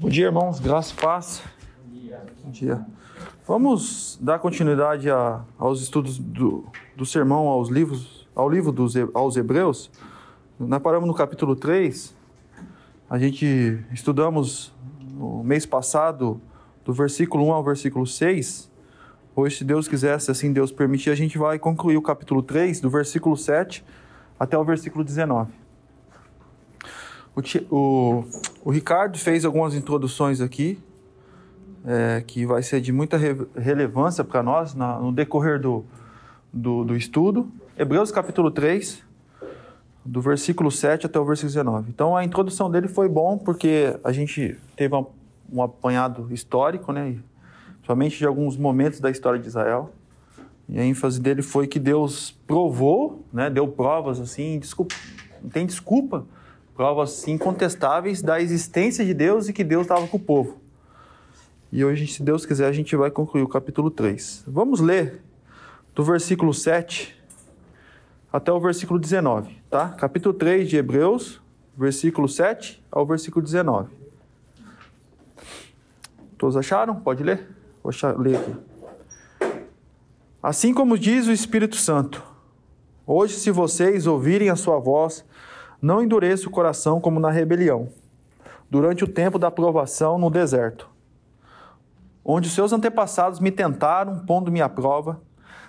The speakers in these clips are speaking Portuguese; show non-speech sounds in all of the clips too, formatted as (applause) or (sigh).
Bom dia, irmãos. Graça e paz. Bom dia. Vamos dar continuidade a, aos estudos do, do sermão, aos livros, ao livro dos, aos Hebreus. Nós paramos no capítulo 3. A gente estudamos no mês passado, do versículo 1 ao versículo 6. Hoje, se Deus quiser, se assim Deus permitir, a gente vai concluir o capítulo 3, do versículo 7 até o versículo 19. O, o, o Ricardo fez algumas introduções aqui, é, que vai ser de muita re, relevância para nós na, no decorrer do, do, do, estudo. Hebreus capítulo 3, do versículo 7 até o versículo 19. Então a introdução dele foi bom porque a gente teve um, um apanhado histórico, né? somente de alguns momentos da história de Israel. E a ênfase dele foi que Deus provou, né? deu provas assim, desculpa, não tem desculpa provas incontestáveis da existência de Deus e que Deus estava com o povo. E hoje, se Deus quiser, a gente vai concluir o capítulo 3. Vamos ler do versículo 7 até o versículo 19, tá? Capítulo 3 de Hebreus, versículo 7 ao versículo 19. Todos acharam? Pode ler? Vou achar, ler aqui. Assim como diz o Espírito Santo, hoje, se vocês ouvirem a sua voz não endureça o coração como na rebelião, durante o tempo da provação no deserto, onde seus antepassados me tentaram, pondo-me à prova,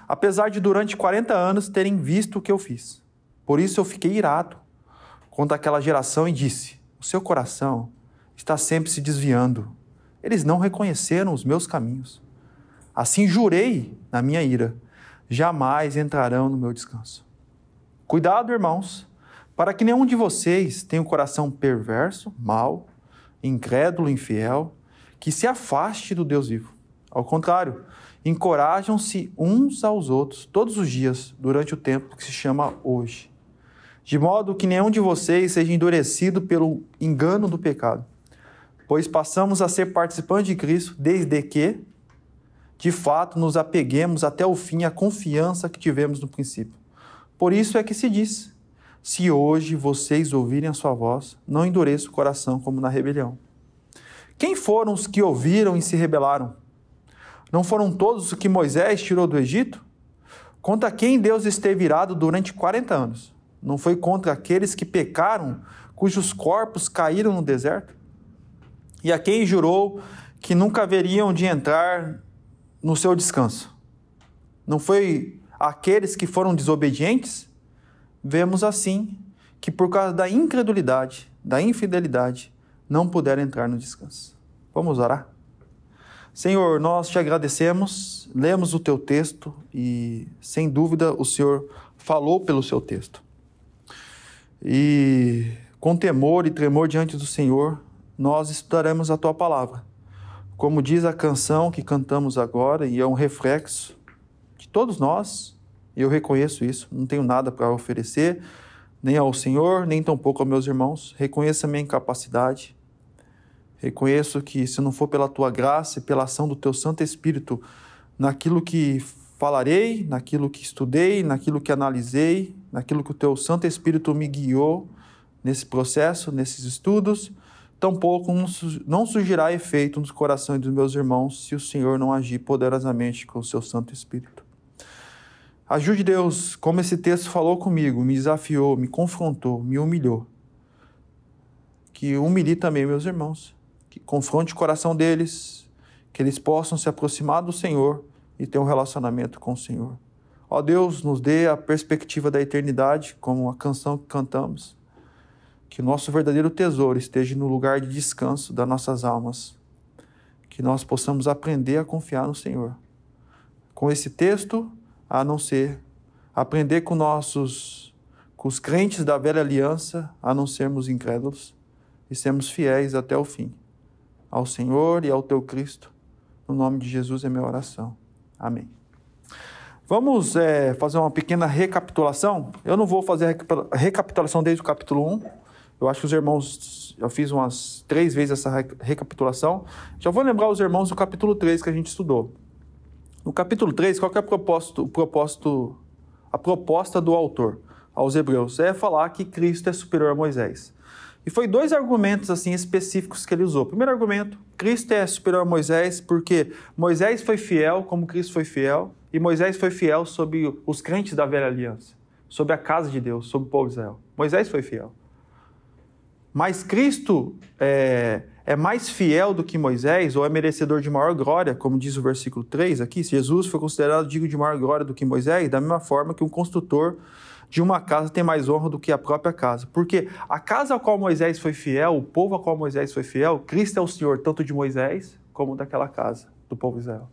apesar de durante 40 anos terem visto o que eu fiz. Por isso eu fiquei irado contra aquela geração e disse: O seu coração está sempre se desviando. Eles não reconheceram os meus caminhos. Assim jurei na minha ira: jamais entrarão no meu descanso. Cuidado, irmãos para que nenhum de vocês tenha um coração perverso, mau, incrédulo, infiel, que se afaste do Deus vivo. Ao contrário, encorajam-se uns aos outros todos os dias durante o tempo que se chama hoje, de modo que nenhum de vocês seja endurecido pelo engano do pecado, pois passamos a ser participantes de Cristo desde que, de fato, nos apeguemos até o fim à confiança que tivemos no princípio. Por isso é que se diz: se hoje vocês ouvirem a sua voz, não endureça o coração como na rebelião. Quem foram os que ouviram e se rebelaram? Não foram todos os que Moisés tirou do Egito? Contra quem Deus esteve irado durante 40 anos? Não foi contra aqueles que pecaram, cujos corpos caíram no deserto? E a quem jurou que nunca haveriam de entrar no seu descanso? Não foi aqueles que foram desobedientes? Vemos assim que por causa da incredulidade, da infidelidade, não puderam entrar no descanso. Vamos orar? Senhor, nós te agradecemos, lemos o teu texto e, sem dúvida, o Senhor falou pelo seu texto. E com temor e tremor diante do Senhor, nós estudaremos a tua palavra. Como diz a canção que cantamos agora, e é um reflexo de todos nós, eu reconheço isso, não tenho nada para oferecer, nem ao Senhor, nem tampouco aos meus irmãos. Reconheço a minha incapacidade. Reconheço que se não for pela tua graça e pela ação do teu Santo Espírito naquilo que falarei, naquilo que estudei, naquilo que analisei, naquilo que o teu Santo Espírito me guiou nesse processo, nesses estudos, tampouco não surgirá efeito nos corações dos meus irmãos se o Senhor não agir poderosamente com o seu Santo Espírito. Ajude Deus, como esse texto falou comigo, me desafiou, me confrontou, me humilhou. Que humilhe também meus irmãos, que confronte o coração deles, que eles possam se aproximar do Senhor e ter um relacionamento com o Senhor. Ó Deus, nos dê a perspectiva da eternidade, como a canção que cantamos. Que o nosso verdadeiro tesouro esteja no lugar de descanso das nossas almas. Que nós possamos aprender a confiar no Senhor. Com esse texto, a não ser aprender com nossos com os crentes da velha aliança a não sermos incrédulos e sermos fiéis até o fim. Ao Senhor e ao teu Cristo, no nome de Jesus é minha oração. Amém. Vamos é, fazer uma pequena recapitulação. Eu não vou fazer a recapitulação desde o capítulo 1. Eu acho que os irmãos, já fiz umas três vezes essa recapitulação. Já vou lembrar os irmãos do capítulo 3 que a gente estudou. No capítulo 3, qual é o propósito, propósito, a proposta do autor aos hebreus? É falar que Cristo é superior a Moisés. E foi dois argumentos assim específicos que ele usou. Primeiro argumento, Cristo é superior a Moisés porque Moisés foi fiel como Cristo foi fiel, e Moisés foi fiel sobre os crentes da velha aliança, sobre a casa de Deus, sobre o povo de Israel. Moisés foi fiel. Mas Cristo é, é mais fiel do que Moisés, ou é merecedor de maior glória, como diz o versículo 3 aqui, se Jesus foi considerado digno de maior glória do que Moisés, da mesma forma que um construtor de uma casa tem mais honra do que a própria casa. Porque a casa a qual Moisés foi fiel, o povo a qual Moisés foi fiel, Cristo é o Senhor tanto de Moisés como daquela casa do povo de Israel.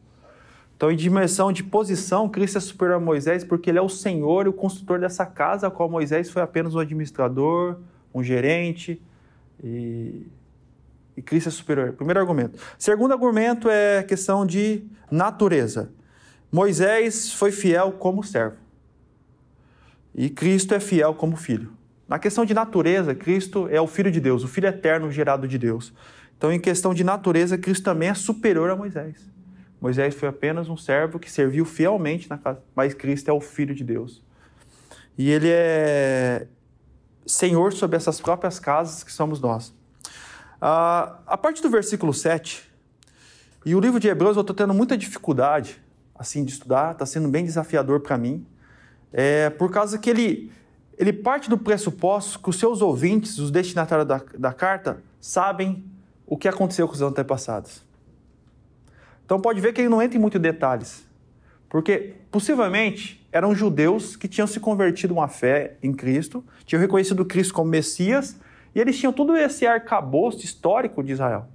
Então, em dimensão de posição, Cristo é superior a Moisés porque ele é o Senhor e o construtor dessa casa, a qual Moisés foi apenas um administrador, um gerente, e, e Cristo é superior. Primeiro argumento. Segundo argumento é questão de natureza. Moisés foi fiel como servo. E Cristo é fiel como filho. Na questão de natureza, Cristo é o Filho de Deus, o Filho eterno gerado de Deus. Então, em questão de natureza, Cristo também é superior a Moisés. Moisés foi apenas um servo que serviu fielmente na casa, mas Cristo é o Filho de Deus. E ele é senhor sobre essas próprias casas que somos nós. Ah, a partir do versículo 7, e o livro de Hebreus eu estou tendo muita dificuldade assim de estudar, está sendo bem desafiador para mim, é, por causa que ele, ele parte do pressuposto que os seus ouvintes, os destinatários da, da carta, sabem o que aconteceu com os antepassados. Então pode ver que ele não entra em muitos detalhes, porque possivelmente eram judeus que tinham se convertido uma fé em Cristo, tinham reconhecido Cristo como Messias, e eles tinham todo esse arcabouço histórico de Israel.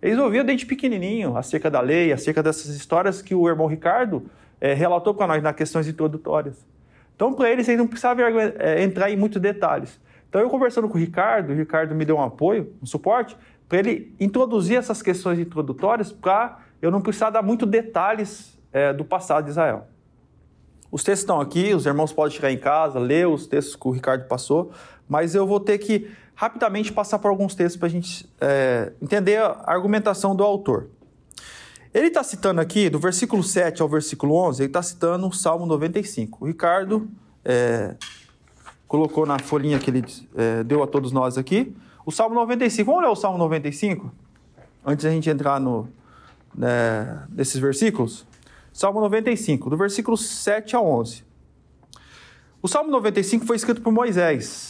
Eles ouviam desde pequenininho acerca da lei, acerca dessas histórias que o irmão Ricardo é, relatou para nós nas questões introdutórias. Então, para eles, eles não precisavam é, entrar em muitos detalhes. Então, eu conversando com o Ricardo, o Ricardo me deu um apoio, um suporte, para ele introduzir essas questões introdutórias para eu não precisar dar muito detalhes é, do passado de Israel. Os textos estão aqui, os irmãos podem chegar em casa, ler os textos que o Ricardo passou, mas eu vou ter que rapidamente passar por alguns textos para a gente é, entender a argumentação do autor. Ele está citando aqui, do versículo 7 ao versículo 11, ele está citando o Salmo 95. O Ricardo é, colocou na folhinha que ele é, deu a todos nós aqui. O Salmo 95. Vamos ler o Salmo 95? Antes da gente entrar no, né, nesses versículos? Salmo 95, do versículo 7 a 11. O Salmo 95 foi escrito por Moisés.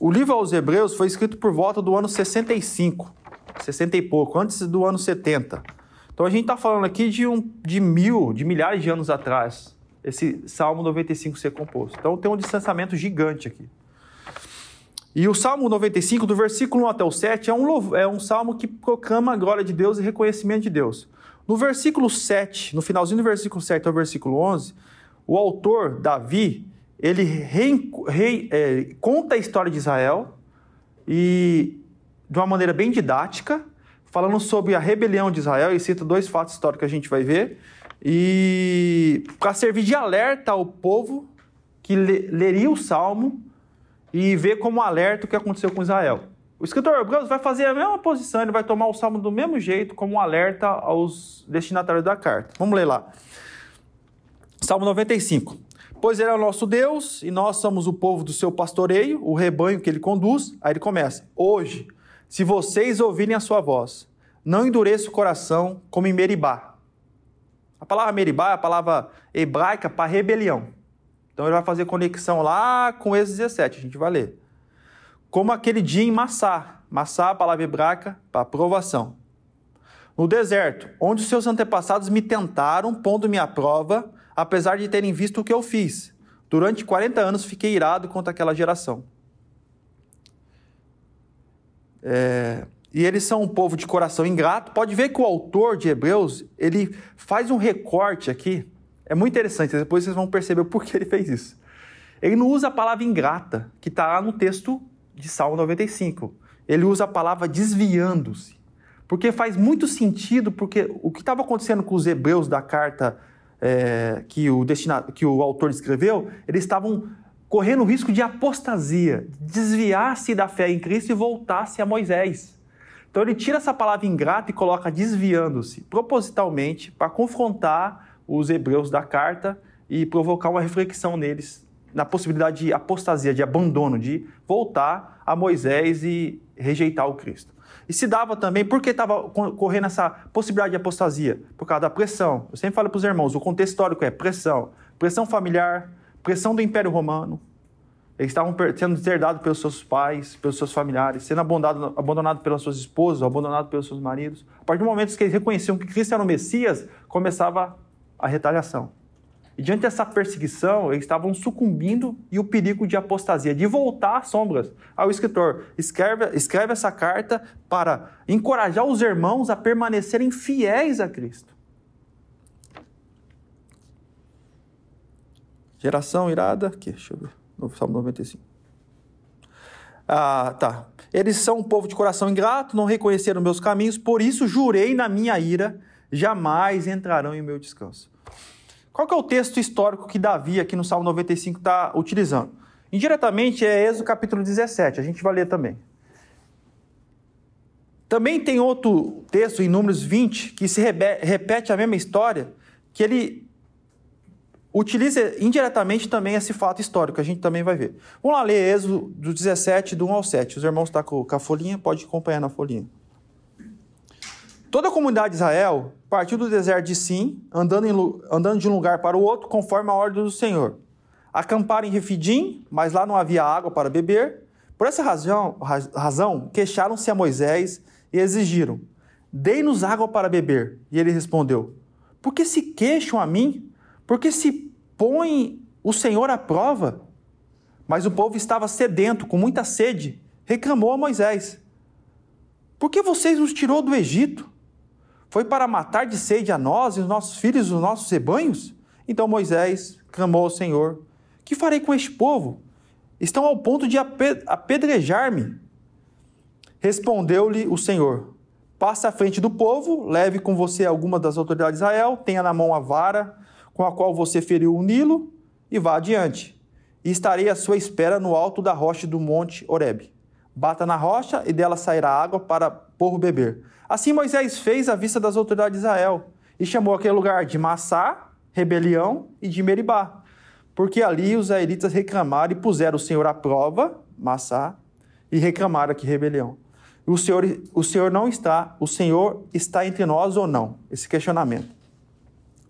O livro aos Hebreus foi escrito por volta do ano 65, 60 e pouco, antes do ano 70. Então a gente está falando aqui de, um, de mil, de milhares de anos atrás, esse Salmo 95 ser composto. Então tem um distanciamento gigante aqui. E o Salmo 95, do versículo 1 até o 7, é um, é um salmo que proclama a glória de Deus e reconhecimento de Deus. No versículo 7, no finalzinho do versículo 7 ao versículo 11, o autor, Davi, ele re, re, é, conta a história de Israel e de uma maneira bem didática, falando sobre a rebelião de Israel, e cita dois fatos históricos que a gente vai ver, e para servir de alerta ao povo que leria o salmo e ver como alerta o que aconteceu com Israel. O escritor Hebreus vai fazer a mesma posição, ele vai tomar o salmo do mesmo jeito, como um alerta aos destinatários da carta. Vamos ler lá. Salmo 95. Pois ele é o nosso Deus e nós somos o povo do seu pastoreio, o rebanho que ele conduz. Aí ele começa: Hoje, se vocês ouvirem a sua voz, não endureça o coração como em Meribá. A palavra Meribá é a palavra hebraica para rebelião. Então ele vai fazer conexão lá com esse 17, a gente vai ler. Como aquele dia em Massá. Massá, a palavra hebraica para provação. No deserto, onde os seus antepassados me tentaram, pondo-me à prova, apesar de terem visto o que eu fiz. Durante 40 anos fiquei irado contra aquela geração. É, e eles são um povo de coração ingrato. Pode ver que o autor de Hebreus ele faz um recorte aqui é muito interessante, depois vocês vão perceber por que ele fez isso. Ele não usa a palavra ingrata, que está lá no texto de Salmo 95. Ele usa a palavra desviando-se. Porque faz muito sentido, porque o que estava acontecendo com os hebreus da carta é, que, o que o autor escreveu, eles estavam correndo o risco de apostasia, desviar-se da fé em Cristo e voltar-se a Moisés. Então ele tira essa palavra ingrata e coloca desviando-se, propositalmente, para confrontar os hebreus da carta e provocar uma reflexão neles na possibilidade de apostasia, de abandono, de voltar a Moisés e rejeitar o Cristo. E se dava também, por que estava correndo essa possibilidade de apostasia? Por causa da pressão. Eu sempre falo para os irmãos, o contexto histórico é pressão. Pressão familiar, pressão do Império Romano. Eles estavam sendo deserdados pelos seus pais, pelos seus familiares, sendo abandonados abandonado pelas suas esposas, abandonados pelos seus maridos. A partir do momento que eles reconheciam que Cristo era o Messias, começava a retaliação. E diante dessa perseguição, eles estavam sucumbindo e o perigo de apostasia, de voltar às sombras. Aí o escritor escreve, escreve essa carta para encorajar os irmãos a permanecerem fiéis a Cristo. Geração irada, aqui, deixa eu ver, no Salmo 95. Ah, tá. Eles são um povo de coração ingrato, não reconheceram meus caminhos, por isso jurei na minha ira, jamais entrarão em meu descanso. Qual que é o texto histórico que Davi, aqui no Salmo 95, está utilizando? Indiretamente é Êxodo capítulo 17, a gente vai ler também. Também tem outro texto em Números 20 que se repete a mesma história, que ele utiliza indiretamente também esse fato histórico, a gente também vai ver. Vamos lá ler Êxodo do 17, do 1 ao 7. Os irmãos estão com a folhinha, pode acompanhar na folhinha. Toda a comunidade de Israel partiu do deserto de Sim, andando, em, andando de um lugar para o outro, conforme a ordem do Senhor. Acamparam em Refidim, mas lá não havia água para beber. Por essa razão, razão queixaram-se a Moisés e exigiram: Dei-nos água para beber. E ele respondeu: Por que se queixam a mim? Por que se põe o Senhor à prova? Mas o povo estava sedento, com muita sede, reclamou a Moisés: Por que vocês nos tirou do Egito? Foi para matar de sede a nós e os nossos filhos e os nossos rebanhos? Então Moisés clamou ao Senhor: Que farei com este povo? Estão ao ponto de apedrejar-me. Respondeu-lhe o Senhor: Passe à frente do povo, leve com você alguma das autoridades de Israel, tenha na mão a vara com a qual você feriu o Nilo e vá adiante. E estarei à sua espera no alto da rocha do monte Horebe. Bata na rocha e dela sairá água para povo beber. Assim Moisés fez à vista das autoridades de Israel e chamou aquele lugar de Massá, rebelião, e de Meribá, porque ali os israelitas reclamaram e puseram o Senhor à prova, Massá, e reclamaram aqui rebelião. O Senhor, o Senhor não está, o Senhor está entre nós ou não? Esse questionamento.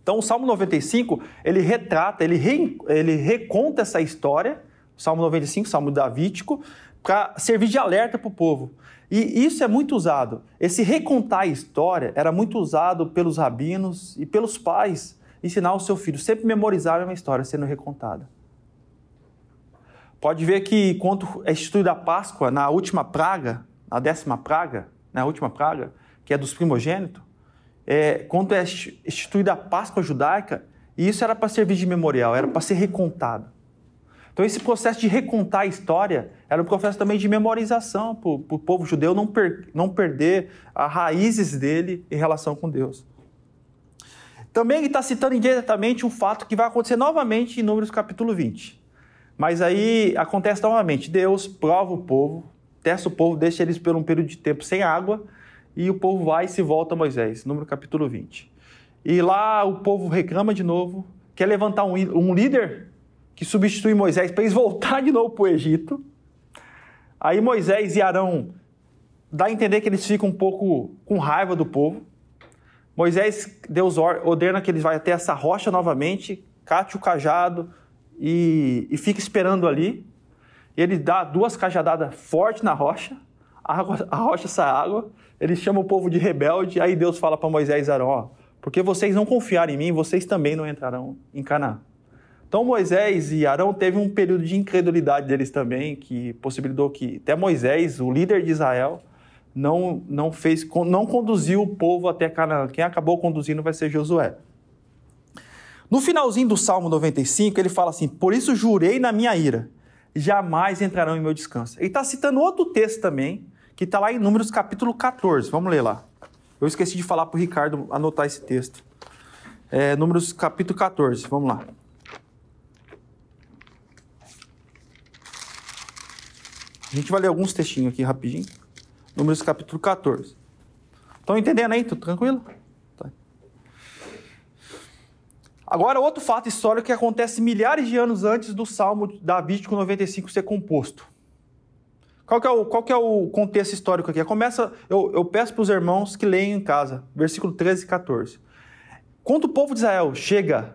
Então o Salmo 95, ele retrata, ele, re, ele reconta essa história, Salmo 95, Salmo davídico, para servir de alerta para o povo. E isso é muito usado. Esse recontar a história era muito usado pelos rabinos e pelos pais. Ensinar o seu filho sempre memorizar a mesma história sendo recontada. Pode ver que quando é instituída a Páscoa, na última praga, na décima praga, na última praga, que é dos primogênitos, é, quando é instituída a Páscoa judaica, isso era para servir de memorial, era para ser recontado. Então, esse processo de recontar a história era um processo também de memorização para o povo judeu não, per, não perder as raízes dele em relação com Deus. Também ele está citando indiretamente um fato que vai acontecer novamente em Números capítulo 20. Mas aí acontece novamente: Deus prova o povo, testa o povo, deixa eles por um período de tempo sem água, e o povo vai e se volta a Moisés, número capítulo 20. E lá o povo reclama de novo, quer levantar um, um líder que substitui Moisés para eles voltar de novo para o Egito. Aí Moisés e Arão dá a entender que eles ficam um pouco com raiva do povo. Moisés, Deus ordena que eles vão até essa rocha novamente, cate o cajado e, e fica esperando ali. Ele dá duas cajadadas fortes na rocha, a, água, a rocha sai água, ele chama o povo de rebelde, aí Deus fala para Moisés e Arão, ó, porque vocês não confiarem em mim, vocês também não entrarão em Canaã. Então Moisés e Arão teve um período de incredulidade deles também, que possibilitou que até Moisés, o líder de Israel, não, não fez, não conduziu o povo até Canaã. Quem acabou conduzindo vai ser Josué. No finalzinho do Salmo 95, ele fala assim: Por isso jurei na minha ira, jamais entrarão em meu descanso. Ele está citando outro texto também, que está lá em Números capítulo 14. Vamos ler lá. Eu esqueci de falar para o Ricardo anotar esse texto. É, números capítulo 14, vamos lá. A gente vai ler alguns textinhos aqui rapidinho. Números capítulo 14. Estão entendendo aí? Tudo tranquilo? Tá. Agora, outro fato histórico que acontece milhares de anos antes do Salmo Davídico 95 ser composto. Qual que é o, qual que é o contexto histórico aqui? Começa, eu, eu peço para os irmãos que leiam em casa, versículo 13 e 14. Quando o povo de Israel chega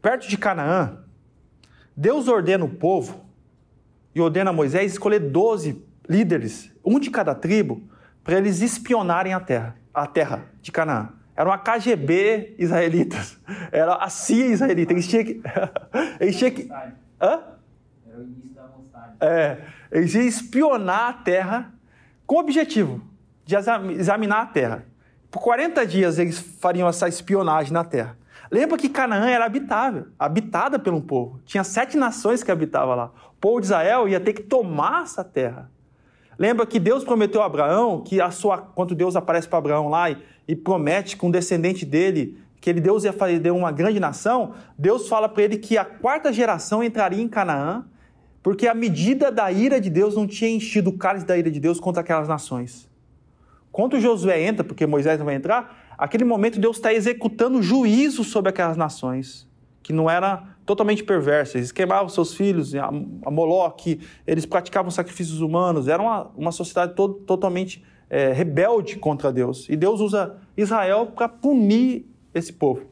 perto de Canaã, Deus ordena o povo e ordena a Moisés escolher 12 líderes, um de cada tribo, para eles espionarem a terra, a terra de Canaã. Era uma KGB israelitas. (laughs) Era a CIA israelita. Eles tinham que. (laughs) eles tinham que. Hã? Era o início da vontade. É. Eles iam espionar a terra com o objetivo de examinar a terra. Por 40 dias eles fariam essa espionagem na terra. Lembra que Canaã era habitável, habitada pelo povo. Tinha sete nações que habitavam lá. Povo de Israel ia ter que tomar essa terra. Lembra que Deus prometeu a Abraão que a sua, quando Deus aparece para Abraão lá e, e promete com um descendente dele que ele Deus ia fazer uma grande nação, Deus fala para ele que a quarta geração entraria em Canaã, porque a medida da ira de Deus não tinha enchido o cálice da ira de Deus contra aquelas nações. Quando Josué entra, porque Moisés não vai entrar, aquele momento Deus está executando juízo sobre aquelas nações, que não era totalmente perversas. Eles queimavam seus filhos, a, a Moloque, eles praticavam sacrifícios humanos, era uma, uma sociedade to, totalmente é, rebelde contra Deus. E Deus usa Israel para punir esse povo.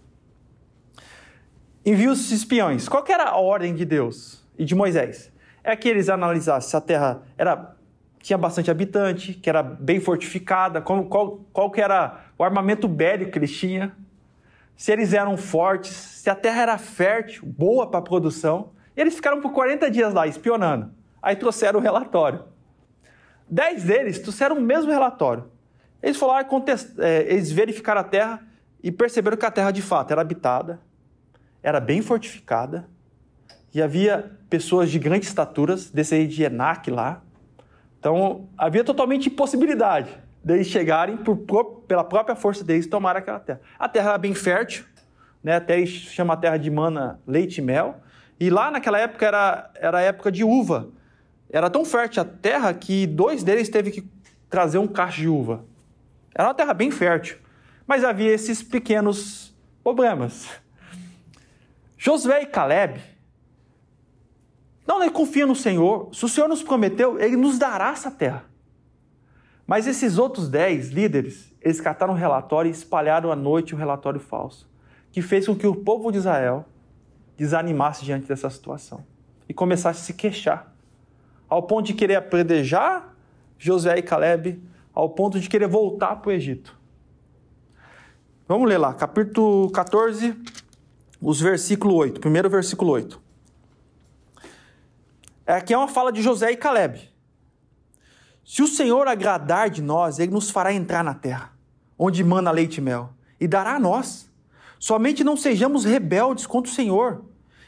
Envia os espiões. Qual era a ordem de Deus e de Moisés? É que eles analisassem se a terra era, tinha bastante habitante, que era bem fortificada, qual, qual, qual que era o armamento bélico que eles tinham, se eles eram fortes, se a terra era fértil, boa para produção. Eles ficaram por 40 dias lá espionando. Aí trouxeram o relatório. Dez deles trouxeram o mesmo relatório. Eles falaram, é, eles verificaram a terra e perceberam que a terra de fato era habitada, era bem fortificada, e havia pessoas de grandes estaturas, desse de Enac lá. Então havia totalmente impossibilidade deles chegarem por, pela própria força deles tomar aquela terra. A terra era bem fértil, né? até chama a terra de mana leite e mel. E lá naquela época era, era época de uva. Era tão fértil a terra que dois deles teve que trazer um cacho de uva. Era uma terra bem fértil. Mas havia esses pequenos problemas. Josué e Caleb, não, ele confia no Senhor. Se o Senhor nos prometeu, ele nos dará essa terra. Mas esses outros dez líderes, eles cataram um relatório e espalharam à noite o um relatório falso, que fez com que o povo de Israel desanimasse diante dessa situação e começasse a se queixar, ao ponto de querer apredejar Josué e Caleb, ao ponto de querer voltar para o Egito. Vamos ler lá, capítulo 14, os versículo 8, primeiro versículo 8. Aqui é uma fala de José e Caleb. Se o Senhor agradar de nós, ele nos fará entrar na terra, onde mana leite e mel, e dará a nós. Somente não sejamos rebeldes contra o Senhor.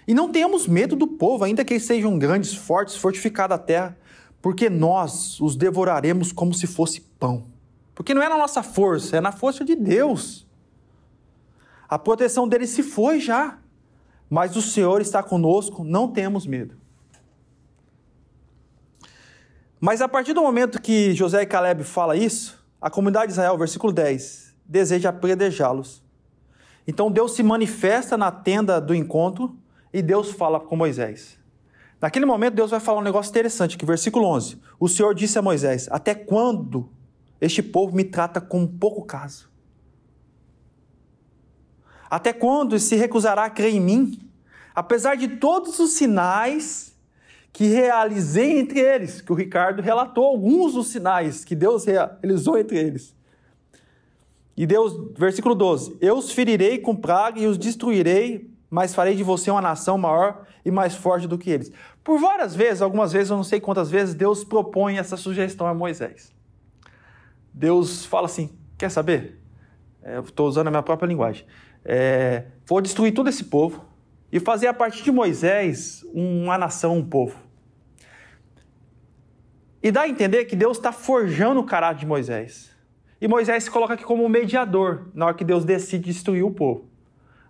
E não tenhamos medo do povo, ainda que eles sejam grandes, fortes, fortificada a terra, porque nós os devoraremos como se fosse pão. Porque não é na nossa força, é na força de Deus. A proteção dele se foi já, mas o Senhor está conosco, não temos medo. Mas a partir do momento que José e Caleb fala isso, a comunidade de Israel, versículo 10, deseja apredejá-los. Então Deus se manifesta na tenda do encontro e Deus fala com Moisés. Naquele momento Deus vai falar um negócio interessante, que versículo 11, o Senhor disse a Moisés: "Até quando este povo me trata com pouco caso? Até quando se recusará a crer em mim, apesar de todos os sinais que realizei entre eles, que o Ricardo relatou alguns dos sinais que Deus realizou entre eles. E Deus, versículo 12: Eu os ferirei com praga e os destruirei, mas farei de você uma nação maior e mais forte do que eles. Por várias vezes, algumas vezes, eu não sei quantas vezes, Deus propõe essa sugestão a Moisés. Deus fala assim: quer saber? É, Estou usando a minha própria linguagem. É, vou destruir todo esse povo e fazer a partir de Moisés uma nação, um povo. E dá a entender que Deus está forjando o caráter de Moisés. E Moisés se coloca aqui como mediador na hora que Deus decide destruir o povo.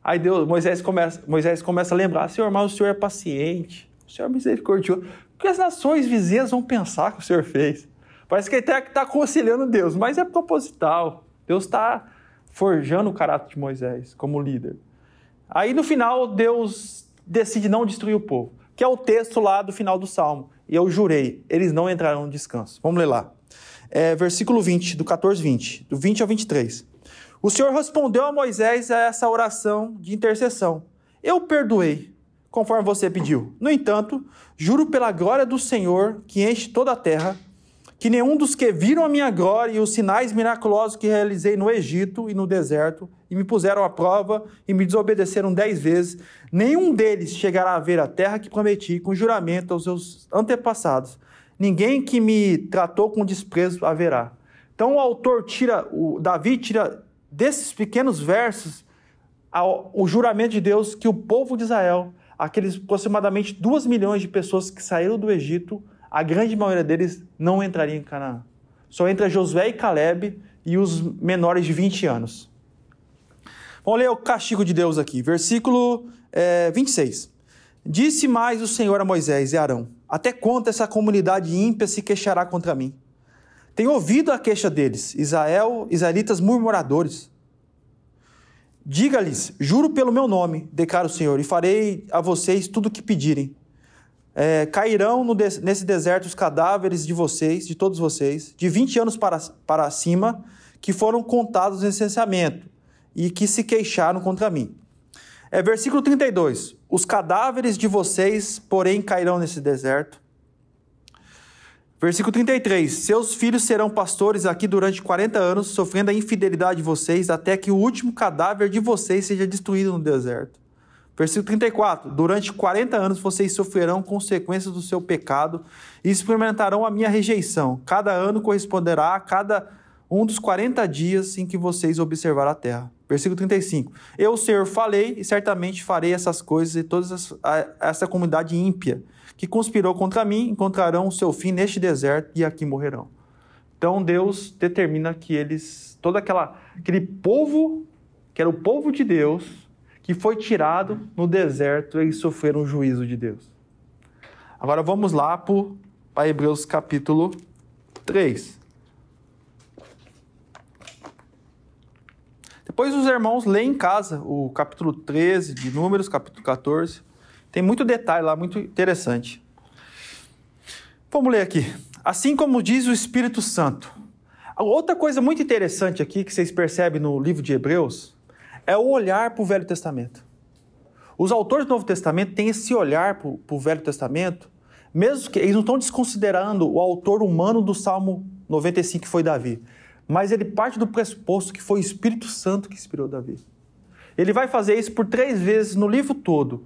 Aí Deus, Moisés, começa, Moisés começa a lembrar: Senhor, mas o Senhor é paciente, o Senhor é misericordioso. O que as nações vizinhas vão pensar que o Senhor fez? Parece que ele está tá aconselhando Deus, mas é proposital. Deus está forjando o caráter de Moisés como líder. Aí no final, Deus decide não destruir o povo, que é o texto lá do final do Salmo. E eu jurei, eles não entrarão no descanso. Vamos ler lá. É, versículo 20, do 14, 20, do 20 ao 23. O Senhor respondeu a Moisés a essa oração de intercessão. Eu perdoei, conforme você pediu. No entanto, juro pela glória do Senhor, que enche toda a terra, que nenhum dos que viram a minha glória e os sinais miraculosos que realizei no Egito e no deserto, e me puseram à prova e me desobedeceram dez vezes, nenhum deles chegará a ver a terra que prometi com juramento aos seus antepassados. Ninguém que me tratou com desprezo haverá. Então o autor tira, o Davi tira desses pequenos versos o juramento de Deus que o povo de Israel, aqueles aproximadamente duas milhões de pessoas que saíram do Egito, a grande maioria deles não entraria em Canaã. Só entra Josué e Caleb e os menores de 20 anos. Vamos ler o castigo de Deus aqui, versículo é, 26. Disse mais o Senhor a Moisés e Arão: Até quanto essa comunidade ímpia se queixará contra mim? Tenho ouvido a queixa deles, Israel, israelitas murmuradores. Diga-lhes: Juro pelo meu nome, declara o Senhor, e farei a vocês tudo o que pedirem é, cairão de, nesse deserto os cadáveres de vocês, de todos vocês, de 20 anos para, para cima, que foram contados no licenciamento e que se queixaram contra mim. É versículo 32. Os cadáveres de vocês, porém, cairão nesse deserto. Versículo 33. Seus filhos serão pastores aqui durante 40 anos, sofrendo a infidelidade de vocês, até que o último cadáver de vocês seja destruído no deserto. Versículo 34: Durante 40 anos vocês sofrerão consequências do seu pecado e experimentarão a minha rejeição. Cada ano corresponderá a cada um dos 40 dias em que vocês observarão a terra. Versículo 35. Eu, Senhor, falei e certamente farei essas coisas e toda essa comunidade ímpia que conspirou contra mim encontrarão o seu fim neste deserto e aqui morrerão. Então Deus determina que eles, todo aquela, aquele povo, que era o povo de Deus, que foi tirado no deserto e sofreram o juízo de Deus. Agora vamos lá para Hebreus capítulo 3. Depois os irmãos leem em casa o capítulo 13 de Números, capítulo 14. Tem muito detalhe lá, muito interessante. Vamos ler aqui. Assim como diz o Espírito Santo. Outra coisa muito interessante aqui que vocês percebem no livro de Hebreus é o olhar para o Velho Testamento. Os autores do Novo Testamento têm esse olhar para o Velho Testamento, mesmo que eles não estão desconsiderando o autor humano do Salmo 95, que foi Davi, mas ele parte do pressuposto que foi o Espírito Santo que inspirou Davi. Ele vai fazer isso por três vezes no livro todo,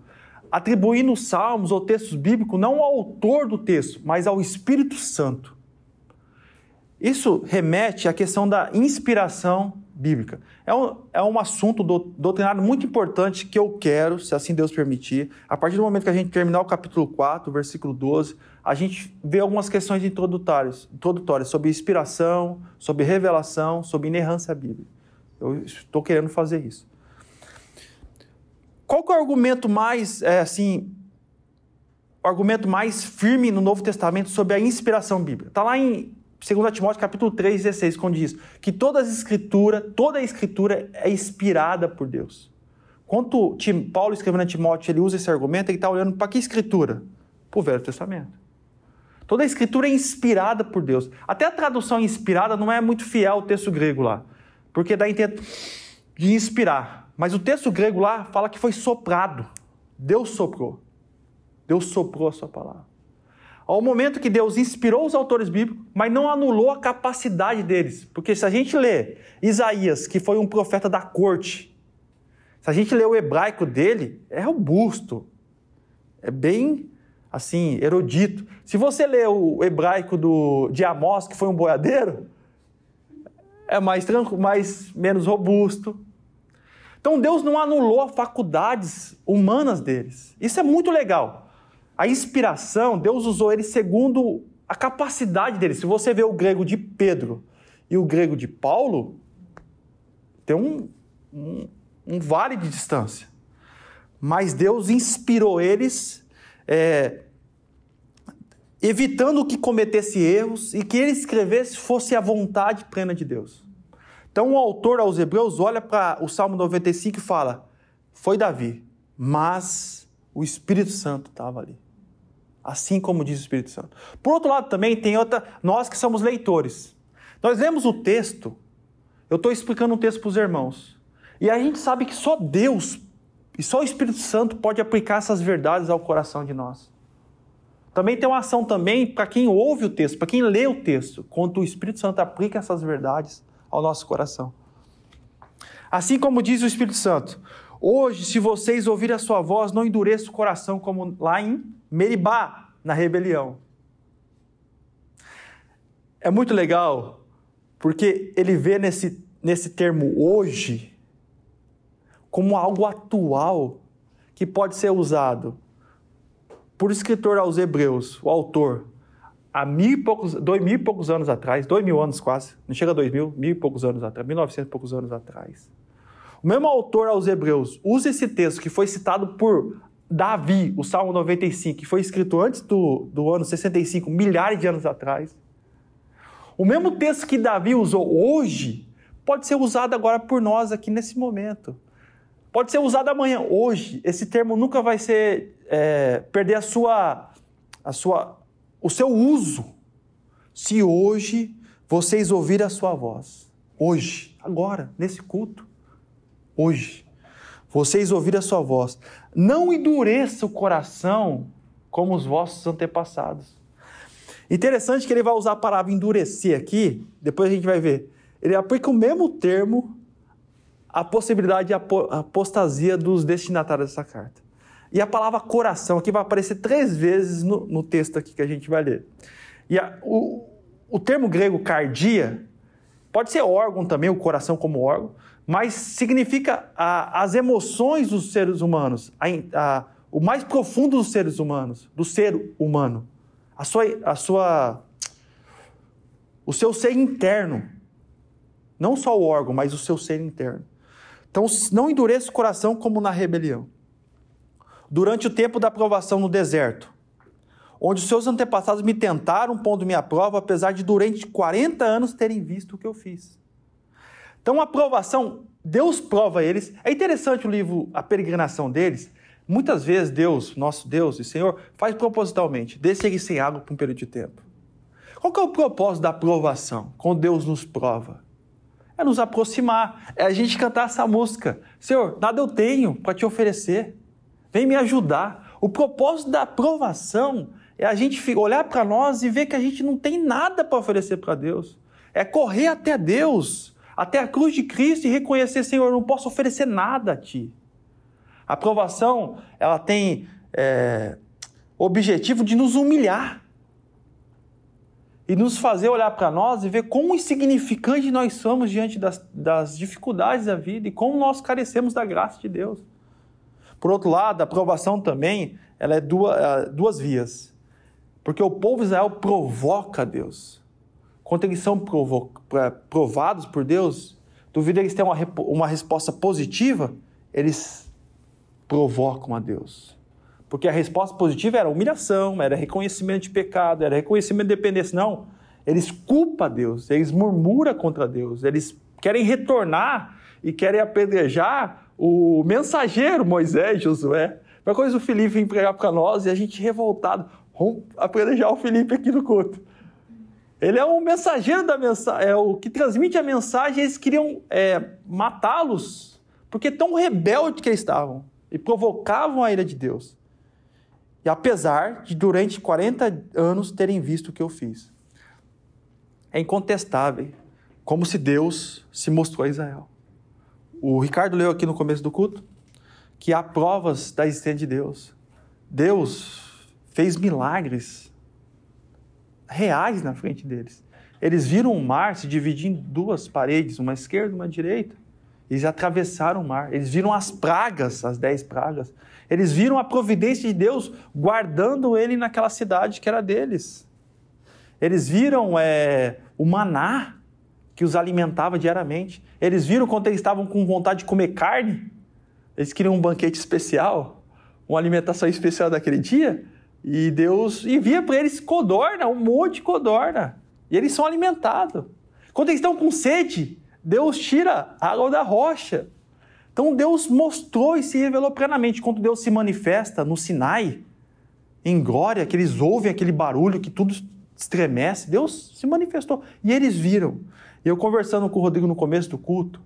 atribuindo os salmos ou textos bíblicos não ao autor do texto, mas ao Espírito Santo. Isso remete à questão da inspiração bíblica. É um, é um assunto do, doutrinário muito importante que eu quero, se assim Deus permitir, a partir do momento que a gente terminar o capítulo 4, versículo 12, a gente vê algumas questões introdutórias, introdutórias sobre inspiração, sobre revelação, sobre inerrância bíblica. Eu estou querendo fazer isso. Qual é o argumento mais, é, assim, o argumento mais firme no Novo Testamento sobre a inspiração bíblica? Está lá em 2 Timóteo capítulo 3, 16, quando diz que toda a escritura, toda a escritura é inspirada por Deus. Quando Paulo escrevendo a Timóteo, ele usa esse argumento, ele está olhando para que escritura? Para o Velho Testamento. Toda a escritura é inspirada por Deus. Até a tradução inspirada não é muito fiel ao texto grego lá, porque dá intento de inspirar. Mas o texto grego lá fala que foi soprado. Deus soprou. Deus soprou a sua palavra ao momento que Deus inspirou os autores bíblicos, mas não anulou a capacidade deles. Porque se a gente lê Isaías, que foi um profeta da corte, se a gente lê o hebraico dele, é robusto, é bem assim, erudito. Se você lê o hebraico do, de Amós, que foi um boiadeiro, é mais tranquilo, mais menos robusto. Então Deus não anulou as faculdades humanas deles. Isso é muito legal. A inspiração, Deus usou ele segundo a capacidade dele. Se você vê o grego de Pedro e o grego de Paulo, tem um, um, um vale de distância. Mas Deus inspirou eles, é, evitando que cometesse erros e que ele escrevesse fosse a vontade plena de Deus. Então o autor aos Hebreus olha para o Salmo 95 e fala: foi Davi, mas o Espírito Santo estava ali. Assim como diz o Espírito Santo. Por outro lado, também tem outra. Nós que somos leitores. Nós lemos o texto, eu estou explicando um texto para os irmãos. E a gente sabe que só Deus e só o Espírito Santo pode aplicar essas verdades ao coração de nós. Também tem uma ação também para quem ouve o texto, para quem lê o texto, quando o Espírito Santo aplica essas verdades ao nosso coração. Assim como diz o Espírito Santo, hoje, se vocês ouvirem a sua voz, não endureça o coração como lá em Meribá, na rebelião. É muito legal, porque ele vê nesse, nesse termo hoje como algo atual que pode ser usado por escritor aos Hebreus, o autor, há mil e poucos, dois mil e poucos anos atrás, dois mil anos quase, não chega a dois mil, mil e poucos anos atrás, mil novecentos e poucos anos atrás. O mesmo autor aos Hebreus usa esse texto que foi citado por Davi, o Salmo 95, que foi escrito antes do, do ano 65, milhares de anos atrás. O mesmo texto que Davi usou hoje pode ser usado agora por nós aqui nesse momento. Pode ser usado amanhã. Hoje, esse termo nunca vai ser é, perder a sua, a sua, o seu uso. Se hoje vocês ouvirem a sua voz, hoje, agora, nesse culto, hoje, vocês ouvirem a sua voz, não endureça o coração como os vossos antepassados. Interessante que ele vai usar a palavra endurecer aqui, depois a gente vai ver. Ele aplica o mesmo termo a possibilidade de apostasia dos destinatários dessa carta. E a palavra coração aqui vai aparecer três vezes no, no texto aqui que a gente vai ler. E a, o, o termo grego cardia pode ser órgão também, o coração como órgão, mas significa a, as emoções dos seres humanos, a, o mais profundo dos seres humanos, do ser humano, a sua, a sua, o seu ser interno, não só o órgão, mas o seu ser interno. Então, não endureça o coração como na rebelião. Durante o tempo da provação no deserto, onde os seus antepassados me tentaram pondo minha prova, apesar de durante 40 anos terem visto o que eu fiz. Então, a provação, Deus prova eles. É interessante o livro A Peregrinação deles. Muitas vezes Deus, nosso Deus e Senhor, faz propositalmente, deixa eles sem água por um período de tempo. Qual é o propósito da provação? Quando Deus nos prova? é nos aproximar, é a gente cantar essa música. Senhor, nada eu tenho para te oferecer, vem me ajudar. O propósito da aprovação é a gente olhar para nós e ver que a gente não tem nada para oferecer para Deus. É correr até Deus, até a cruz de Cristo e reconhecer, Senhor, eu não posso oferecer nada a Ti. A aprovação, ela tem é, objetivo de nos humilhar e nos fazer olhar para nós e ver quão insignificante nós somos diante das, das dificuldades da vida e como nós carecemos da graça de Deus. Por outro lado, a aprovação também ela é duas, é duas vias. Porque o povo de Israel provoca Deus. Quando eles são provados por Deus, duvido eles terem uma, uma resposta positiva, eles provocam a Deus. Porque a resposta positiva era humilhação, era reconhecimento de pecado, era reconhecimento de dependência. Não. Eles culpam Deus, eles murmuram contra Deus, eles querem retornar e querem apedrejar o mensageiro Moisés, Josué. Uma coisa o Felipe vem pregar para nós e a gente revoltado. Vamos apedrejar o Felipe aqui no culto. Ele é o mensageiro da mensagem, é o que transmite a mensagem. Eles queriam é, matá-los porque tão rebelde que estavam e provocavam a ira de Deus. E apesar de durante 40 anos terem visto o que eu fiz. É incontestável como se Deus se mostrou a Israel. O Ricardo leu aqui no começo do culto que há provas da existência de Deus. Deus fez milagres reais na frente deles. Eles viram o mar se dividir em duas paredes, uma esquerda e uma direita. Eles atravessaram o mar. Eles viram as pragas, as dez pragas. Eles viram a providência de Deus guardando ele naquela cidade que era deles. Eles viram é, o maná que os alimentava diariamente. Eles viram quando eles estavam com vontade de comer carne. Eles queriam um banquete especial, uma alimentação especial daquele dia. E Deus envia para eles codorna, um monte de codorna. E eles são alimentados. Quando eles estão com sede, Deus tira a água da rocha. Então Deus mostrou e se revelou plenamente. Quando Deus se manifesta no Sinai, em glória, que eles ouvem aquele barulho, que tudo estremece, Deus se manifestou. E eles viram. E eu conversando com o Rodrigo no começo do culto,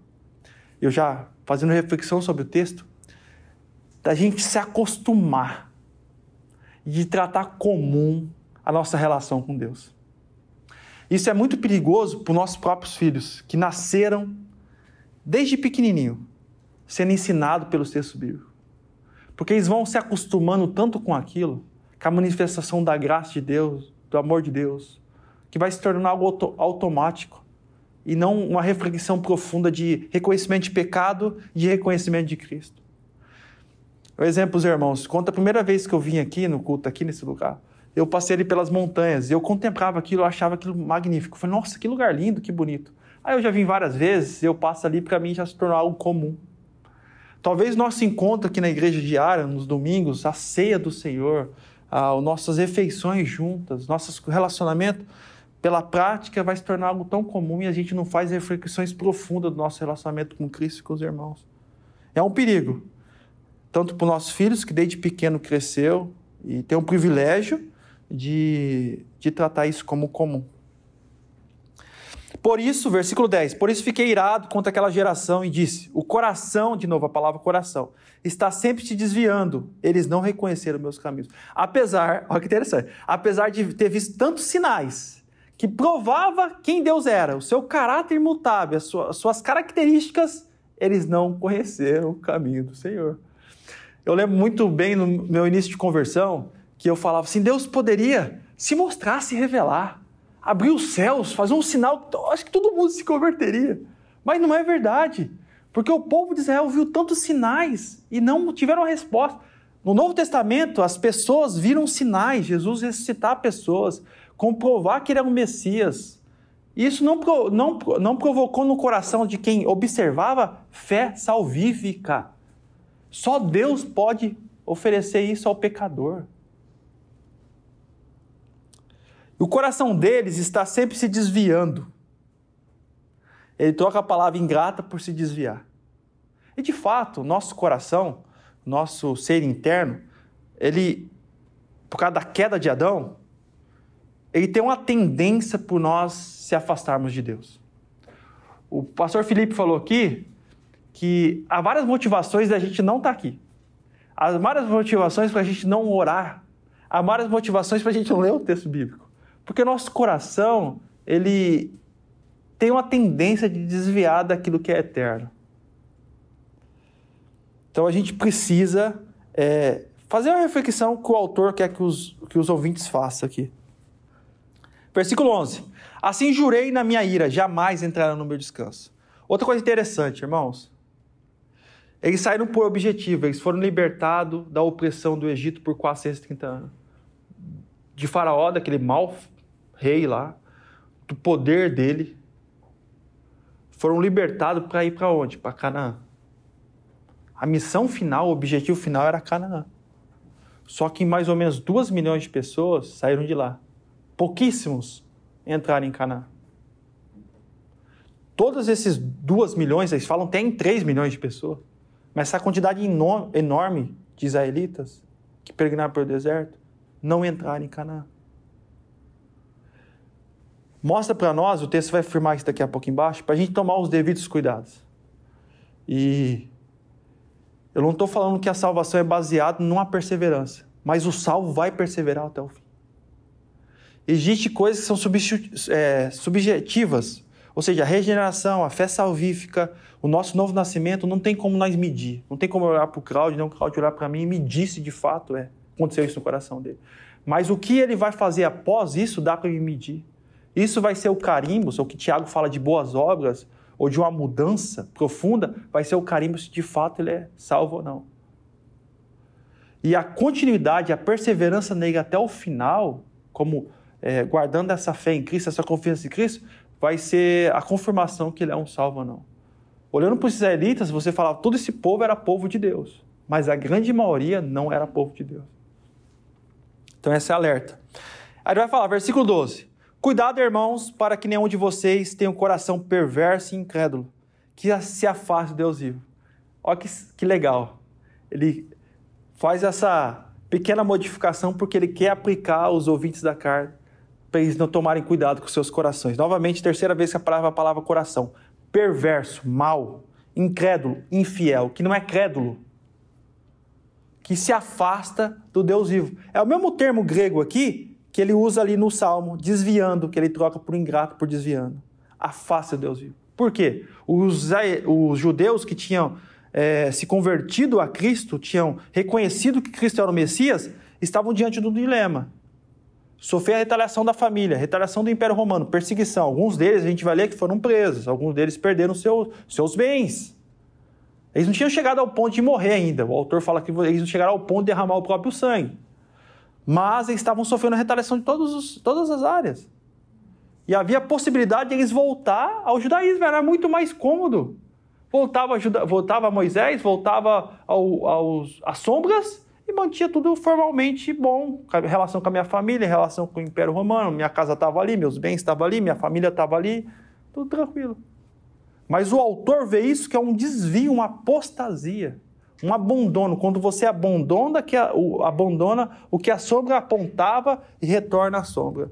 eu já fazendo reflexão sobre o texto, da gente se acostumar de tratar comum a nossa relação com Deus. Isso é muito perigoso para os nossos próprios filhos, que nasceram desde pequenininho, sendo ensinado pelos textos bíblicos. Porque eles vão se acostumando tanto com aquilo, com a manifestação da graça de Deus, do amor de Deus, que vai se tornando algo auto automático e não uma reflexão profunda de reconhecimento de pecado e de reconhecimento de Cristo. O exemplo, os irmãos, conta a primeira vez que eu vim aqui no culto, aqui nesse lugar, eu passei ali pelas montanhas eu contemplava aquilo, eu achava aquilo magnífico. Eu falei, nossa, que lugar lindo, que bonito. Aí eu já vim várias vezes eu passo ali, para mim já se tornou algo comum. Talvez nosso encontro aqui na igreja diária, nos domingos, a ceia do Senhor, as nossas refeições juntas, nosso relacionamento, pela prática, vai se tornar algo tão comum e a gente não faz reflexões profundas do nosso relacionamento com Cristo e com os irmãos. É um perigo, tanto para os nossos filhos, que desde pequeno cresceu e tem o privilégio de, de tratar isso como comum. Por isso, versículo 10: Por isso fiquei irado contra aquela geração e disse: O coração, de novo a palavra coração, está sempre te desviando. Eles não reconheceram meus caminhos. Apesar, olha que interessante, apesar de ter visto tantos sinais que provava quem Deus era, o seu caráter imutável, as suas, as suas características, eles não conheceram o caminho do Senhor. Eu lembro muito bem no meu início de conversão que eu falava assim: Deus poderia se mostrar, se revelar, abrir os céus, fazer um sinal, acho que todo mundo se converteria. Mas não é verdade. Porque o povo de Israel viu tantos sinais e não tiveram resposta. No Novo Testamento, as pessoas viram sinais, Jesus ressuscitar pessoas, comprovar que ele era o Messias. Isso não, não, não provocou no coração de quem observava fé salvífica. Só Deus pode oferecer isso ao pecador. O coração deles está sempre se desviando. Ele troca a palavra ingrata por se desviar. E de fato, nosso coração, nosso ser interno, ele, por causa da queda de Adão, ele tem uma tendência por nós se afastarmos de Deus. O pastor Felipe falou aqui que há várias motivações da gente não estar tá aqui. Há várias motivações para a gente não orar. Há várias motivações para a gente não ler o texto bíblico. Porque nosso coração, ele tem uma tendência de desviar daquilo que é eterno. Então a gente precisa é, fazer uma reflexão que o autor quer que os, que os ouvintes façam aqui. Versículo 11. Assim jurei na minha ira, jamais entrarão no meu descanso. Outra coisa interessante, irmãos. Eles saíram por objetivo, eles foram libertados da opressão do Egito por 430 anos. De Faraó, daquele mau rei lá, do poder dele, foram libertados para ir para onde? Para Canaã. A missão final, o objetivo final era Canaã. Só que mais ou menos duas milhões de pessoas saíram de lá. Pouquíssimos entraram em Canaã. Todos esses duas milhões, eles falam tem 3 milhões de pessoas. Mas essa quantidade enorme de israelitas que peregrinaram pelo deserto não entraram em Canaã mostra para nós, o texto vai afirmar isso daqui a pouco embaixo, para a gente tomar os devidos cuidados. E eu não estou falando que a salvação é baseada numa perseverança, mas o salvo vai perseverar até o fim. Existem coisas que são é, subjetivas, ou seja, a regeneração, a fé salvífica, o nosso novo nascimento, não tem como nós medir. Não tem como olhar para o Cláudio, não o Cláudio olhar para mim e medir se de fato é. Aconteceu isso no coração dele. Mas o que ele vai fazer após isso dá para medir. Isso vai ser o carimbo, o que Tiago fala de boas obras, ou de uma mudança profunda, vai ser o carimbo se de fato ele é salvo ou não. E a continuidade, a perseverança nele até o final, como é, guardando essa fé em Cristo, essa confiança em Cristo, vai ser a confirmação que ele é um salvo ou não. Olhando para os israelitas, você falava, todo esse povo era povo de Deus, mas a grande maioria não era povo de Deus. Então essa é alerta. Aí ele vai falar, versículo 12. Cuidado, irmãos, para que nenhum de vocês tenha um coração perverso e incrédulo, que se afaste de Deus vivo. Olha que, que legal. Ele faz essa pequena modificação porque ele quer aplicar aos ouvintes da carne para eles não tomarem cuidado com seus corações. Novamente, terceira vez que a palavra, a palavra coração. Perverso, mal, incrédulo, infiel, que não é crédulo, que se afasta do Deus vivo. É o mesmo termo grego aqui que ele usa ali no Salmo, desviando, que ele troca por ingrato por desviando. Afasta o Deus vivo. Por quê? Os, os judeus que tinham é, se convertido a Cristo, tinham reconhecido que Cristo era o Messias, estavam diante do dilema. Sofrer a retaliação da família, retaliação do Império Romano, perseguição. Alguns deles a gente vai ler que foram presos, alguns deles perderam seu, seus bens. Eles não tinham chegado ao ponto de morrer ainda. O autor fala que eles não chegaram ao ponto de derramar o próprio sangue. Mas eles estavam sofrendo a retaliação de todos os, todas as áreas. E havia a possibilidade de eles voltar ao judaísmo, era muito mais cômodo. Voltava, voltava a Moisés, voltava ao, aos, às sombras e mantinha tudo formalmente bom. Relação com a minha família, relação com o Império Romano, minha casa estava ali, meus bens estavam ali, minha família estava ali, tudo tranquilo. Mas o autor vê isso que é um desvio, uma apostasia, um abandono. Quando você abandona, que a, o, abandona o que a sombra apontava e retorna à sombra.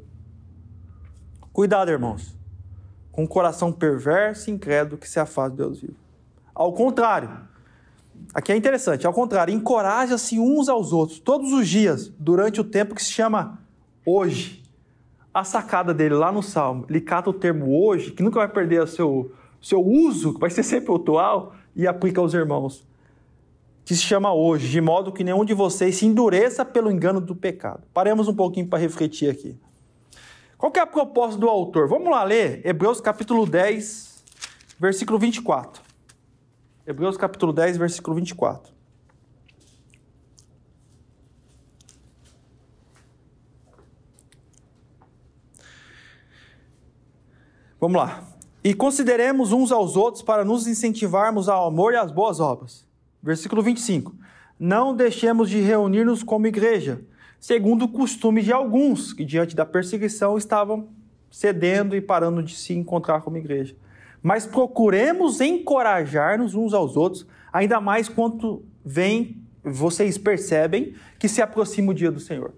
Cuidado, irmãos, com o coração perverso e incrédulo que se afasta de Deus vivo. Ao contrário, aqui é interessante, ao contrário, encoraja-se uns aos outros todos os dias, durante o tempo que se chama hoje. A sacada dele lá no Salmo, ele cata o termo hoje, que nunca vai perder o seu, seu uso, que vai ser sempre atual, e aplica aos irmãos. Que se chama hoje, de modo que nenhum de vocês se endureça pelo engano do pecado. Paremos um pouquinho para refletir aqui. Qual é a proposta do autor? Vamos lá ler Hebreus capítulo 10, versículo 24. Hebreus capítulo 10, versículo 24. Vamos lá. E consideremos uns aos outros para nos incentivarmos ao amor e às boas obras. Versículo 25. Não deixemos de reunir-nos como igreja, segundo o costume de alguns que, diante da perseguição, estavam cedendo e parando de se encontrar como igreja. Mas procuremos encorajar-nos uns aos outros, ainda mais quanto vem, vocês percebem que se aproxima o dia do Senhor.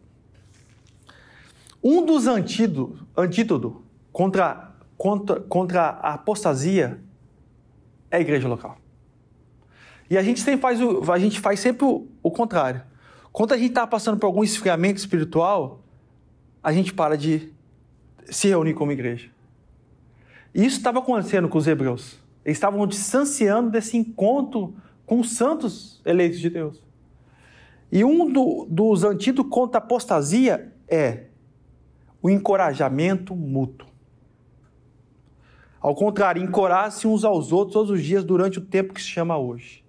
Um dos antídotos antídoto contra, contra, contra a apostasia é a igreja local. E a gente sempre faz, o, a gente faz sempre o, o contrário. Quando a gente está passando por algum esfriamento espiritual, a gente para de se reunir como igreja. E isso estava acontecendo com os hebreus. Eles estavam distanciando desse encontro com os santos eleitos de Deus. E um do, dos antídotos contra a apostasia é o encorajamento mútuo. Ao contrário, encorajem uns aos outros todos os dias durante o tempo que se chama hoje.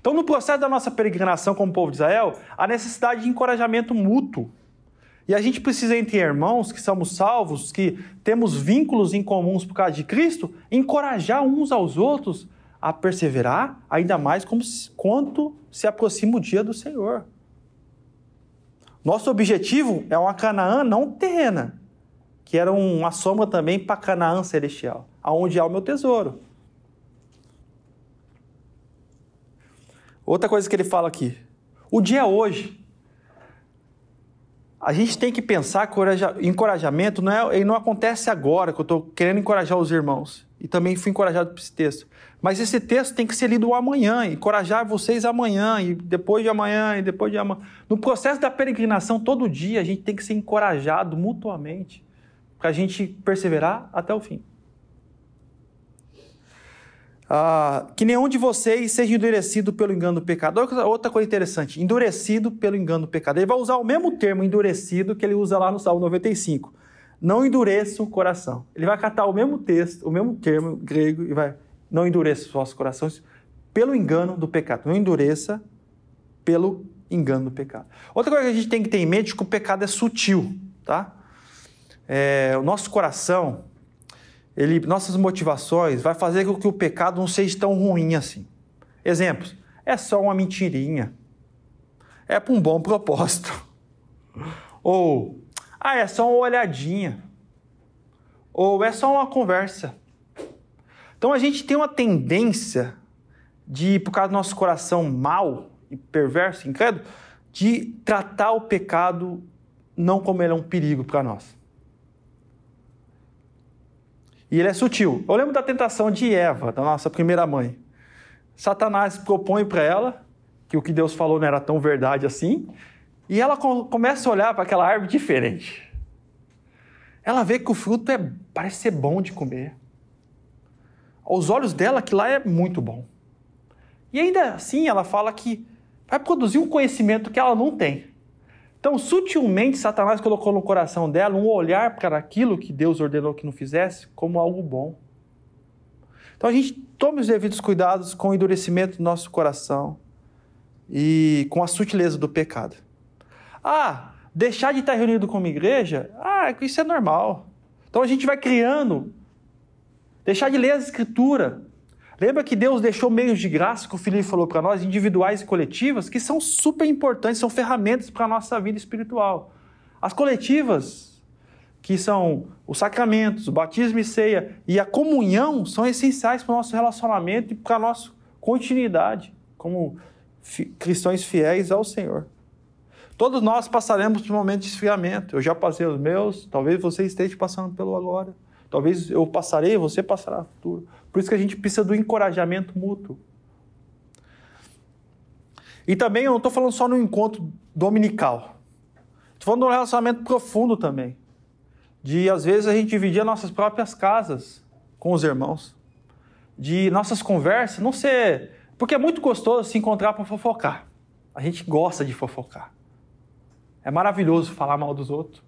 Então, no processo da nossa peregrinação como povo de Israel, a necessidade de encorajamento mútuo. E a gente precisa, entre irmãos que somos salvos, que temos vínculos em comuns por causa de Cristo, encorajar uns aos outros a perseverar, ainda mais como quanto se aproxima o dia do Senhor. Nosso objetivo é uma Canaã não terrena, que era uma sombra também para Canaã celestial, aonde há o meu tesouro. Outra coisa que ele fala aqui. O dia é hoje. A gente tem que pensar que o encorajamento não, é, ele não acontece agora, que eu estou querendo encorajar os irmãos. E também fui encorajado por esse texto. Mas esse texto tem que ser lido amanhã, encorajar vocês amanhã, e depois de amanhã, e depois de amanhã. No processo da peregrinação, todo dia, a gente tem que ser encorajado mutuamente, para a gente perseverar até o fim ah, que nenhum de vocês seja endurecido pelo engano do pecado. Outra coisa interessante, endurecido pelo engano do pecado. Ele vai usar o mesmo termo endurecido que ele usa lá no Salmo 95. Não endureça o coração. Ele vai catar o mesmo texto, o mesmo termo grego e vai, não endureça os vossos corações pelo engano do pecado. Não endureça pelo engano do pecado. Outra coisa que a gente tem que ter em mente é que o pecado é sutil, tá? É, o nosso coração, ele, nossas motivações, vai fazer com que o pecado não seja tão ruim assim. Exemplos: é só uma mentirinha, é para um bom propósito. (laughs) Ou, ah, é só uma olhadinha. Ou é só uma conversa. Então a gente tem uma tendência de, por causa do nosso coração mau e perverso, incrédulo, de tratar o pecado não como ele é um perigo para nós. E ele é sutil. Eu lembro da tentação de Eva, da nossa primeira mãe. Satanás propõe para ela que o que Deus falou não era tão verdade assim, e ela começa a olhar para aquela árvore diferente. Ela vê que o fruto é, parece ser bom de comer. Aos olhos dela, que lá é muito bom. E ainda assim, ela fala que vai produzir um conhecimento que ela não tem. Então, sutilmente, Satanás colocou no coração dela um olhar para aquilo que Deus ordenou que não fizesse como algo bom. Então, a gente tome os devidos cuidados com o endurecimento do nosso coração e com a sutileza do pecado. Ah, deixar de estar reunido como igreja? Ah, isso é normal. Então, a gente vai criando. Deixar de ler as escrituras. Lembra que Deus deixou meios de graça, que o Felipe falou para nós, individuais e coletivas, que são super importantes, são ferramentas para a nossa vida espiritual. As coletivas, que são os sacramentos, o batismo e ceia e a comunhão, são essenciais para o nosso relacionamento e para a nossa continuidade como cristãos fiéis ao Senhor. Todos nós passaremos por um momento de esfriamento. Eu já passei os meus, talvez você esteja passando pelo agora. Talvez eu passarei, você passará no futuro. Por isso que a gente precisa do encorajamento mútuo. E também eu não estou falando só no encontro dominical. Estou falando de um relacionamento profundo também. De, às vezes, a gente dividir nossas próprias casas com os irmãos. De nossas conversas não ser. Porque é muito gostoso se encontrar para fofocar. A gente gosta de fofocar. É maravilhoso falar mal dos outros.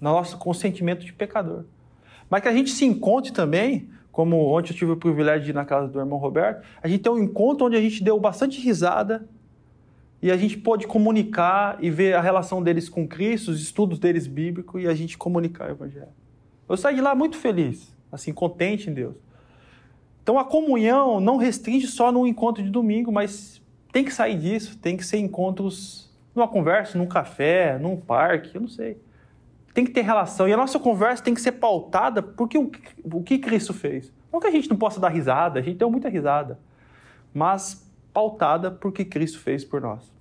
Nosso consentimento de pecador. Mas que a gente se encontre também como ontem eu tive o privilégio de ir na casa do irmão Roberto, a gente tem um encontro onde a gente deu bastante risada e a gente pôde comunicar e ver a relação deles com Cristo, os estudos deles bíblicos e a gente comunicar o Evangelho. Eu saí de lá muito feliz, assim, contente em Deus. Então a comunhão não restringe só no encontro de domingo, mas tem que sair disso, tem que ser encontros numa conversa, num café, num parque, eu não sei tem que ter relação. E a nossa conversa tem que ser pautada porque o, o que Cristo fez. Não que a gente não possa dar risada, a gente deu muita risada. Mas pautada porque Cristo fez por nós.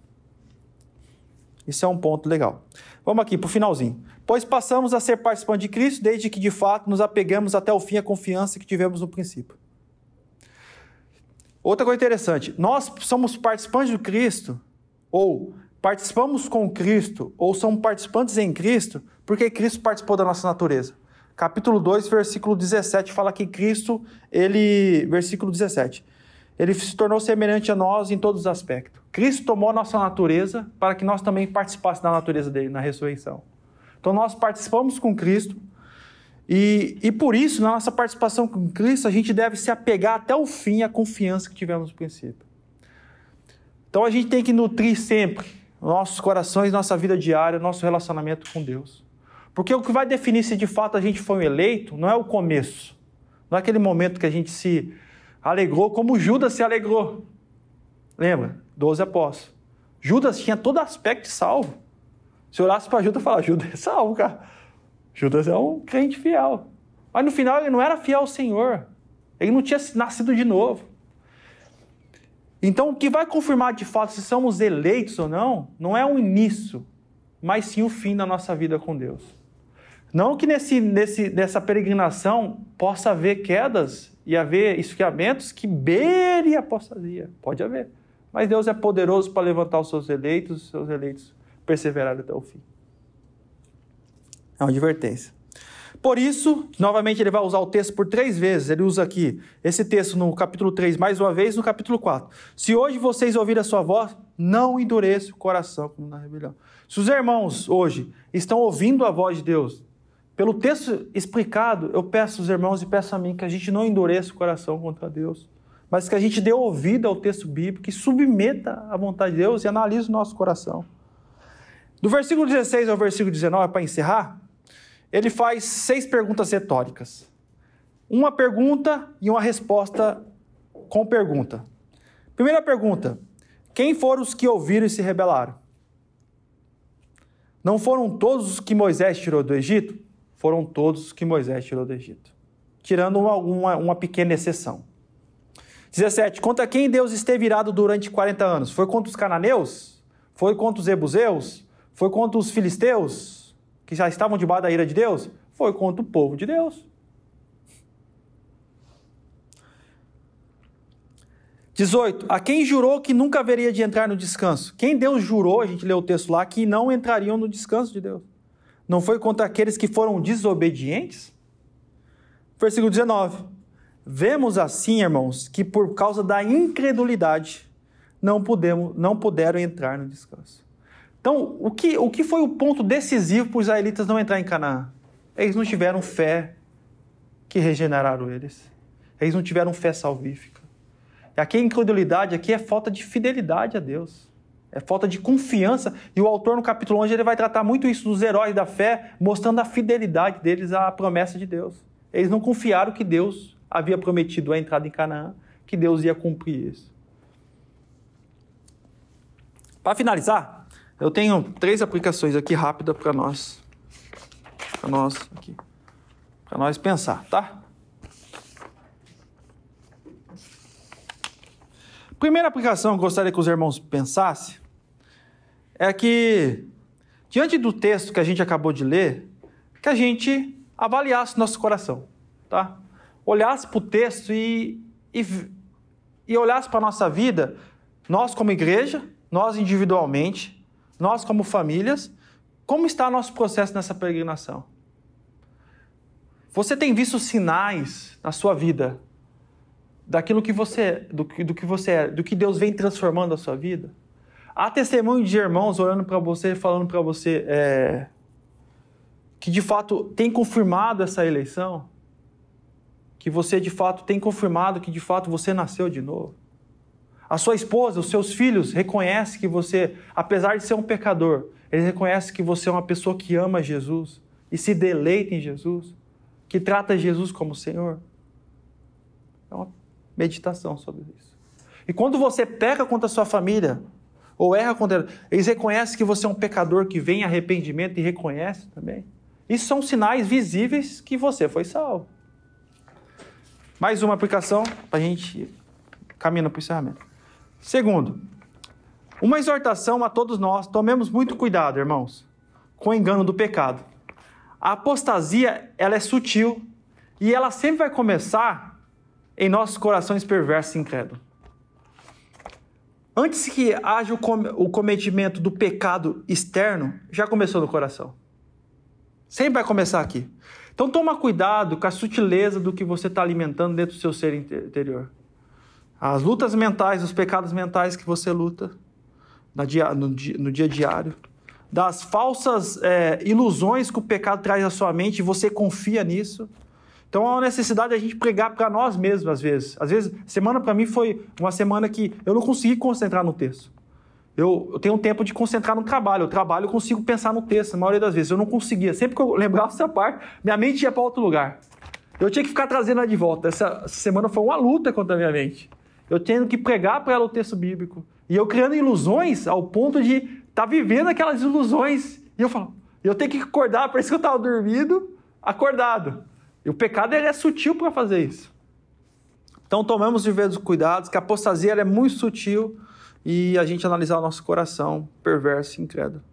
Isso é um ponto legal. Vamos aqui para o finalzinho. Pois passamos a ser participantes de Cristo desde que de fato nos apegamos até o fim à confiança que tivemos no princípio. Outra coisa interessante, nós somos participantes de Cristo, ou participamos com Cristo, ou somos participantes em Cristo, porque Cristo participou da nossa natureza. Capítulo 2, versículo 17 fala que Cristo, ele, versículo 17, ele se tornou semelhante a nós em todos os aspectos. Cristo tomou a nossa natureza para que nós também participássemos da natureza dele na ressurreição. Então nós participamos com Cristo e, e por isso, na nossa participação com Cristo, a gente deve se apegar até o fim à confiança que tivemos no princípio. Então a gente tem que nutrir sempre nossos corações, nossa vida diária, nosso relacionamento com Deus. Porque o que vai definir se de fato a gente foi eleito não é o começo, não é aquele momento que a gente se alegrou como Judas se alegrou. Lembra? Doze apóstolos. Judas tinha todo aspecto de salvo. Se olhasse para Judas e falar, Judas é salvo, cara. Judas é um crente fiel. Mas no final ele não era fiel ao Senhor. Ele não tinha nascido de novo. Então o que vai confirmar de fato se somos eleitos ou não, não é o início, mas sim o fim da nossa vida com Deus. Não que nesse, nesse, nessa peregrinação possa haver quedas e haver esfriamentos que beire a apostasia. Pode haver. Mas Deus é poderoso para levantar os seus eleitos, os seus eleitos perseverarem até o fim. É uma advertência. Por isso, novamente, ele vai usar o texto por três vezes. Ele usa aqui esse texto no capítulo 3, mais uma vez, no capítulo 4. Se hoje vocês ouvirem a sua voz, não endureça o coração como na rebelião. Se os irmãos hoje estão ouvindo a voz de Deus, pelo texto explicado, eu peço aos irmãos e peço a mim que a gente não endureça o coração contra Deus, mas que a gente dê ouvido ao texto bíblico, que submeta à vontade de Deus e analise o nosso coração. Do versículo 16 ao versículo 19, para encerrar, ele faz seis perguntas retóricas. Uma pergunta e uma resposta com pergunta. Primeira pergunta: Quem foram os que ouviram e se rebelaram? Não foram todos os que Moisés tirou do Egito? Foram todos que Moisés tirou do Egito, tirando uma, uma, uma pequena exceção. 17. Contra quem Deus esteve irado durante 40 anos? Foi contra os cananeus? Foi contra os ebuseus? Foi contra os filisteus? Que já estavam debaixo da ira de Deus? Foi contra o povo de Deus. 18. A quem jurou que nunca haveria de entrar no descanso? Quem Deus jurou, a gente leu o texto lá, que não entrariam no descanso de Deus? Não foi contra aqueles que foram desobedientes? Versículo 19. Vemos assim, irmãos, que por causa da incredulidade não, pudemos, não puderam entrar no descanso. Então, o que, o que foi o ponto decisivo para os israelitas não entrar em Canaã? Eles não tiveram fé que regeneraram eles. Eles não tiveram fé salvífica. E aqui a incredulidade aqui é falta de fidelidade a Deus. É falta de confiança. E o autor, no capítulo 11, ele vai tratar muito isso dos heróis da fé, mostrando a fidelidade deles à promessa de Deus. Eles não confiaram que Deus havia prometido a entrada em Canaã, que Deus ia cumprir isso. Para finalizar, eu tenho três aplicações aqui rápidas para nós. Para nós aqui. Para nós pensar, tá? Primeira aplicação que eu gostaria que os irmãos pensassem é que, diante do texto que a gente acabou de ler, que a gente avaliasse nosso coração, tá? Olhasse para o texto e, e, e olhasse para a nossa vida, nós como igreja, nós individualmente, nós como famílias, como está nosso processo nessa peregrinação? Você tem visto sinais na sua vida daquilo que você, do, do que você é, do que Deus vem transformando a sua vida. Há testemunho de irmãos olhando para você, falando para você é, que de fato tem confirmado essa eleição, que você de fato tem confirmado que de fato você nasceu de novo. A sua esposa, os seus filhos reconhecem que você, apesar de ser um pecador, eles reconhecem que você é uma pessoa que ama Jesus e se deleita em Jesus, que trata Jesus como Senhor. É uma meditação sobre isso. E quando você peca contra a sua família, ou erra contra eles reconhecem que você é um pecador que vem em arrependimento e reconhece também. Isso são sinais visíveis que você foi salvo. Mais uma aplicação para a gente caminhar para o encerramento. Segundo, uma exortação a todos nós, tomemos muito cuidado, irmãos, com o engano do pecado. A apostasia, ela é sutil e ela sempre vai começar em nossos corações perversos e incrédulos. Antes que haja o cometimento do pecado externo, já começou no coração. Sempre vai começar aqui. Então toma cuidado com a sutileza do que você está alimentando dentro do seu ser interior. As lutas mentais, os pecados mentais que você luta no dia, no dia, no dia diário. Das falsas é, ilusões que o pecado traz à sua mente você confia nisso. Então há uma necessidade de a gente pregar para nós mesmos, às vezes. Às vezes, semana para mim foi uma semana que eu não consegui concentrar no texto. Eu, eu, tenho um tempo de concentrar no trabalho. Eu trabalho, eu consigo pensar no texto, na maioria das vezes. Eu não conseguia. Sempre que eu lembrava essa parte, minha mente ia para outro lugar. Eu tinha que ficar trazendo ela de volta. Essa, essa semana foi uma luta contra a minha mente. Eu tendo que pregar para ela o texto bíblico. E eu criando ilusões ao ponto de estar tá vivendo aquelas ilusões. E eu falo, eu tenho que acordar, parece que eu estava dormindo, acordado. E o pecado ele é sutil para fazer isso. Então tomamos diversos cuidados, que a apostasia é muito sutil e a gente analisar o nosso coração perverso e incrédulo.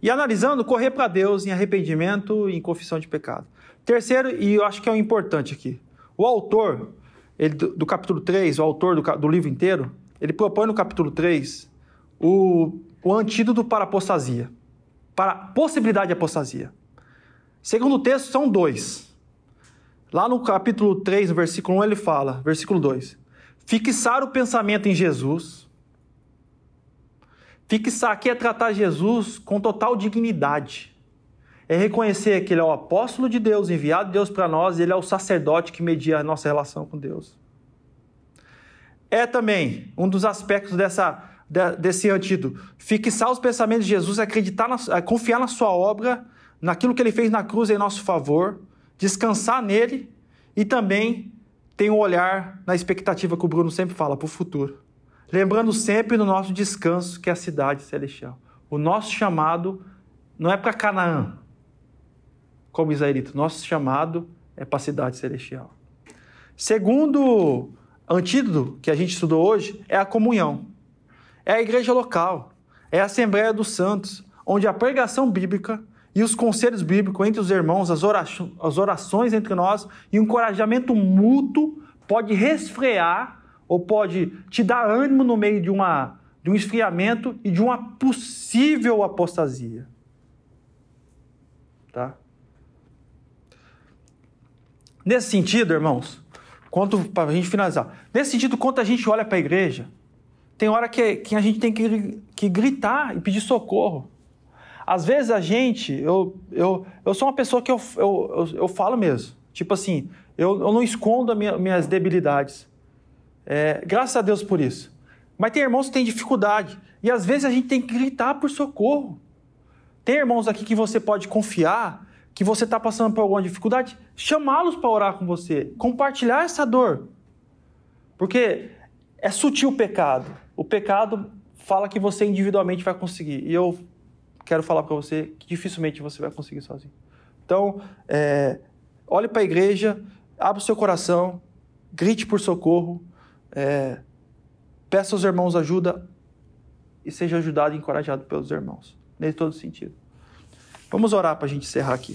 E analisando, correr para Deus em arrependimento e em confissão de pecado. Terceiro, e eu acho que é o importante aqui, o autor ele, do, do, capítulo 3, o autor do, do, livro inteiro, ele propõe no capítulo 3 o, o antídoto para apostasia, para possibilidade de apostasia. Segundo o texto, são dois. Lá no capítulo 3, no versículo 1, ele fala, versículo 2: Fixar o pensamento em Jesus. Fixar aqui é tratar Jesus com total dignidade. É reconhecer que ele é o apóstolo de Deus, enviado de Deus para nós, e ele é o sacerdote que media a nossa relação com Deus. É também um dos aspectos dessa, desse antídoto. Fixar os pensamentos de Jesus, acreditar, na, confiar na sua obra, naquilo que ele fez na cruz em nosso favor descansar nele e também tem um olhar na expectativa que o Bruno sempre fala para o futuro. Lembrando sempre do nosso descanso, que é a cidade celestial. O nosso chamado não é para Canaã, como israelita. Nosso chamado é para a cidade celestial. Segundo antídoto que a gente estudou hoje é a comunhão. É a igreja local, é a Assembleia dos Santos, onde a pregação bíblica e os conselhos bíblicos entre os irmãos, as orações entre nós e o encorajamento mútuo pode resfriar ou pode te dar ânimo no meio de, uma, de um esfriamento e de uma possível apostasia. Tá? Nesse sentido, irmãos, para a gente finalizar, nesse sentido, quando a gente olha para a igreja, tem hora que, que a gente tem que, que gritar e pedir socorro. Às vezes a gente, eu, eu, eu sou uma pessoa que eu, eu, eu, eu falo mesmo. Tipo assim, eu, eu não escondo minha, minhas debilidades. É, graças a Deus por isso. Mas tem irmãos que têm dificuldade. E às vezes a gente tem que gritar por socorro. Tem irmãos aqui que você pode confiar que você está passando por alguma dificuldade, chamá-los para orar com você, compartilhar essa dor. Porque é sutil o pecado. O pecado fala que você individualmente vai conseguir. E eu quero falar para você que dificilmente você vai conseguir sozinho. Então, é, olhe para a igreja, abra o seu coração, grite por socorro, é, peça aos irmãos ajuda e seja ajudado e encorajado pelos irmãos, nesse todo sentido. Vamos orar para a gente encerrar aqui.